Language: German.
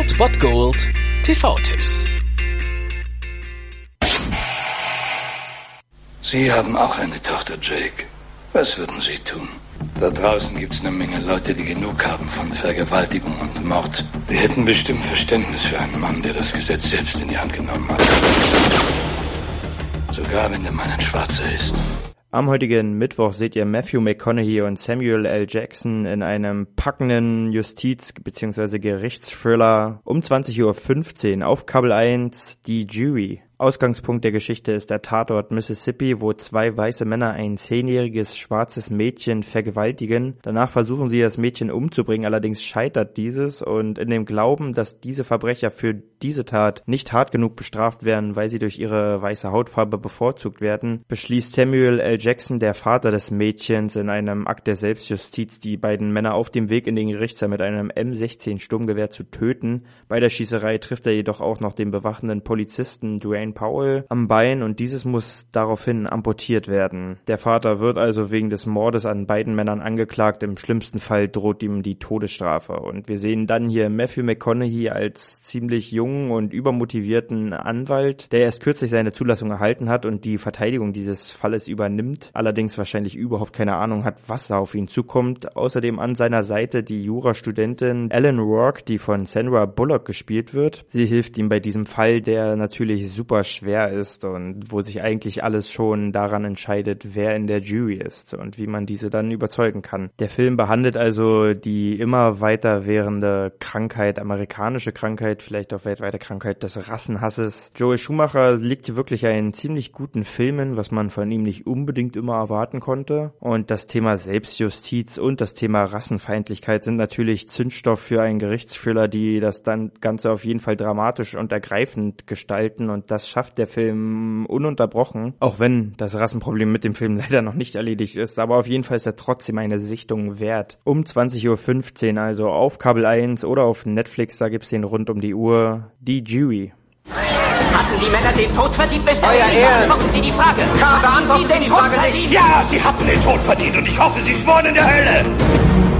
Old Bot Gold TV-Tipps. Sie haben auch eine Tochter, Jake. Was würden Sie tun? Da draußen gibt's eine Menge Leute, die genug haben von Vergewaltigung und Mord. Die hätten bestimmt Verständnis für einen Mann, der das Gesetz selbst in die Hand genommen hat. Sogar wenn der Mann ein Schwarzer ist. Am heutigen Mittwoch seht ihr Matthew McConaughey und Samuel L. Jackson in einem packenden Justiz- bzw. Gerichtsthriller um 20.15 Uhr auf Kabel 1, die Jury. Ausgangspunkt der Geschichte ist der Tatort Mississippi, wo zwei weiße Männer ein zehnjähriges schwarzes Mädchen vergewaltigen. Danach versuchen sie das Mädchen umzubringen, allerdings scheitert dieses und in dem Glauben, dass diese Verbrecher für diese Tat nicht hart genug bestraft werden, weil sie durch ihre weiße Hautfarbe bevorzugt werden, beschließt Samuel L. Jackson, der Vater des Mädchens, in einem Akt der Selbstjustiz die beiden Männer auf dem Weg in den Gerichtssaal mit einem M16 Sturmgewehr zu töten. Bei der Schießerei trifft er jedoch auch noch den bewachenden Polizisten Dwayne Dwayne Powell am Bein und dieses muss daraufhin amputiert werden. Der Vater wird also wegen des Mordes an beiden Männern angeklagt. Im schlimmsten Fall droht ihm die Todesstrafe. Und wir sehen dann hier Matthew McConaughey als ziemlich jungen und übermotivierten Anwalt, der erst kürzlich seine Zulassung erhalten hat und die Verteidigung dieses Falles übernimmt, allerdings wahrscheinlich überhaupt keine Ahnung hat, was da auf ihn zukommt. Außerdem an seiner Seite die Jurastudentin Ellen Rourke, die von Sandra Bullock gespielt wird. Sie hilft ihm bei diesem Fall, der natürlich super super schwer ist und wo sich eigentlich alles schon daran entscheidet, wer in der Jury ist und wie man diese dann überzeugen kann. Der Film behandelt also die immer weiter währende Krankheit, amerikanische Krankheit, vielleicht auch weltweite Krankheit des Rassenhasses. Joel Schumacher liegt hier wirklich einen ziemlich guten Filmen, was man von ihm nicht unbedingt immer erwarten konnte. Und das Thema Selbstjustiz und das Thema Rassenfeindlichkeit sind natürlich Zündstoff für einen Gerichtsthriller, die das dann Ganze auf jeden Fall dramatisch und ergreifend gestalten und das schafft der Film ununterbrochen, auch wenn das Rassenproblem mit dem Film leider noch nicht erledigt ist, aber auf jeden Fall ist er trotzdem eine Sichtung wert. Um 20.15 Uhr also auf Kabel 1 oder auf Netflix, da gibt's den rund um die Uhr, die Jury. Hatten die Männer den Tod verdient, Mr. Euer Ehren. Beantworten Sie die Frage. Karl, beantworten Sie Sie die Tod Frage nicht. verdient? Ja, Sie hatten den Tod verdient und ich hoffe, Sie schworen in der Hölle.